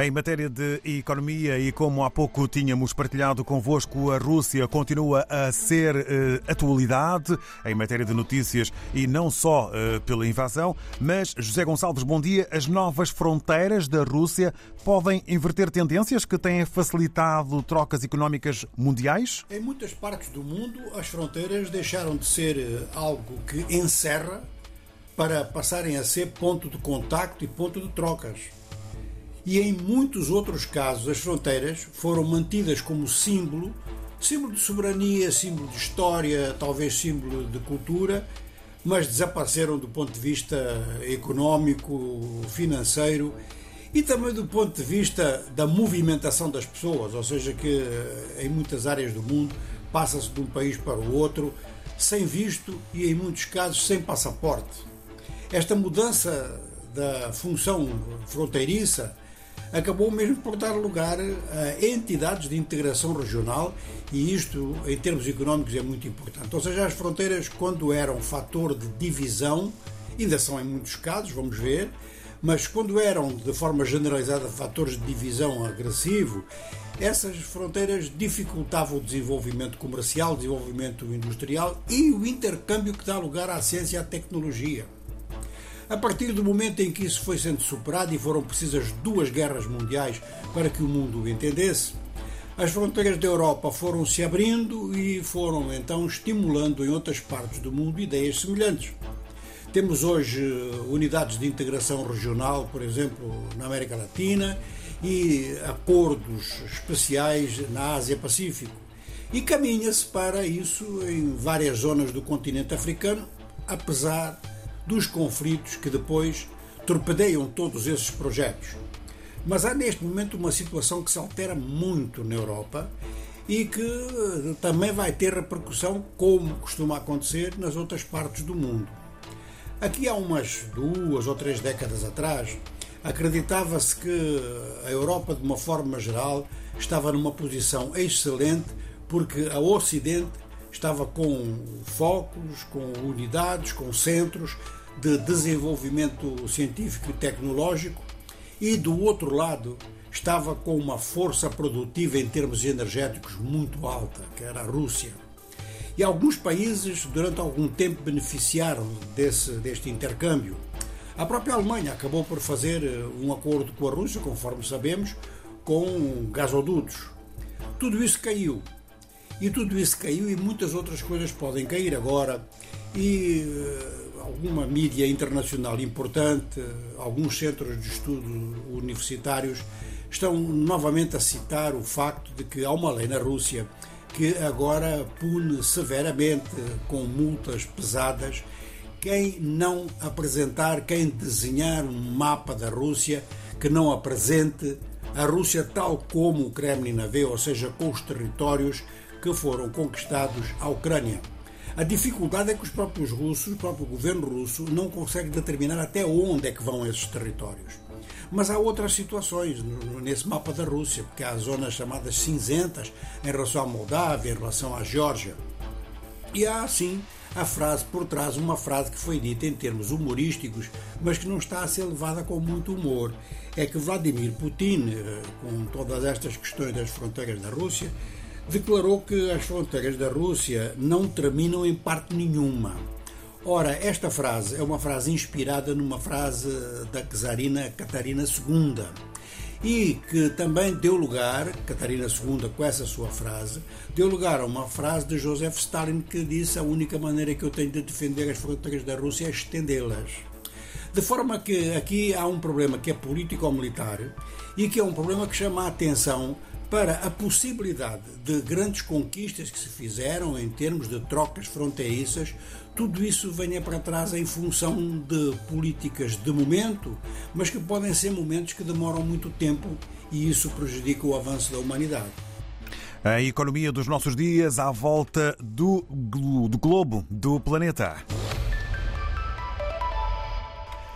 Em matéria de economia e como há pouco tínhamos partilhado convosco, a Rússia continua a ser uh, atualidade em matéria de notícias e não só uh, pela invasão. Mas, José Gonçalves, bom dia. As novas fronteiras da Rússia podem inverter tendências que têm facilitado trocas económicas mundiais? Em muitas partes do mundo, as fronteiras deixaram de ser eh, algo que encerra para passarem a ser ponto de contacto e ponto de trocas e em muitos outros casos as fronteiras foram mantidas como símbolo, símbolo de soberania, símbolo de história, talvez símbolo de cultura, mas desapareceram do ponto de vista económico, financeiro e também do ponto de vista da movimentação das pessoas, ou seja, que eh, em muitas áreas do mundo passa-se de um país para o outro sem visto e em muitos casos sem passaporte. Esta mudança da função fronteiriça acabou mesmo por dar lugar a entidades de integração regional e isto, em termos económicos, é muito importante. Ou seja, as fronteiras, quando eram fator de divisão, ainda são em muitos casos, vamos ver, mas quando eram de forma generalizada fatores de divisão agressivo, essas fronteiras dificultavam o desenvolvimento comercial, o desenvolvimento industrial e o intercâmbio que dá lugar à ciência e à tecnologia. A partir do momento em que isso foi sendo superado e foram precisas duas guerras mundiais para que o mundo o entendesse, as fronteiras da Europa foram se abrindo e foram então estimulando em outras partes do mundo ideias semelhantes. Temos hoje unidades de integração regional, por exemplo, na América Latina e acordos especiais na Ásia-Pacífico. E caminha-se para isso em várias zonas do continente africano, apesar dos conflitos que depois torpedeiam todos esses projetos. Mas há neste momento uma situação que se altera muito na Europa e que eh, também vai ter repercussão, como costuma acontecer, nas outras partes do mundo. Aqui há umas duas ou três décadas atrás, acreditava-se que a Europa, de uma forma geral, estava numa posição excelente porque a Ocidente estava com focos, com unidades, com centros de desenvolvimento científico e tecnológico e, do outro lado, estava com uma força produtiva em termos energéticos muito alta, que era a Rússia. E alguns países, durante algum tempo, beneficiaram desse, deste intercâmbio. A própria Alemanha acabou por fazer eh, um acordo com a Rússia, conforme sabemos, com gasodutos. Tudo isso caiu. E tudo isso caiu e muitas outras coisas podem cair agora. E eh, alguma mídia internacional importante, alguns centros de estudo universitários estão novamente a citar o facto de que há uma lei na Rússia que agora pune severamente com multas pesadas quem não apresentar, quem desenhar um mapa da Rússia que não apresente a Rússia tal como o Kremlin a vê, ou seja, com os territórios que foram conquistados à Ucrânia. A dificuldade é que os próprios russos, o próprio governo russo, não consegue determinar até onde é que vão esses territórios. Mas há outras situações nesse mapa da Rússia, porque há zonas chamadas cinzentas em relação à Moldávia, em relação à Geórgia. E há, sim, a frase por trás, uma frase que foi dita em termos humorísticos, mas que não está a ser levada com muito humor. É que Vladimir Putin, eh, com todas estas questões das fronteiras da Rússia, declarou que as fronteiras da Rússia não terminam em parte nenhuma. Ora, esta frase é uma frase inspirada numa frase da czarina Catarina II e que também deu lugar, Catarina II com essa sua frase, deu lugar a uma frase de Joseph Stalin que disse a única maneira que eu tenho de defender as fronteiras da Rússia é estendê-las. De forma que aqui há um problema que é político-militar e que é um problema que chama a atenção para a possibilidade de grandes conquistas que se fizeram em termos de trocas fronteiriças, tudo isso venha para trás em função de políticas de momento, mas que podem ser momentos que demoram muito tempo e isso prejudica o avanço da humanidade. A economia dos nossos dias à volta do, do globo, do planeta.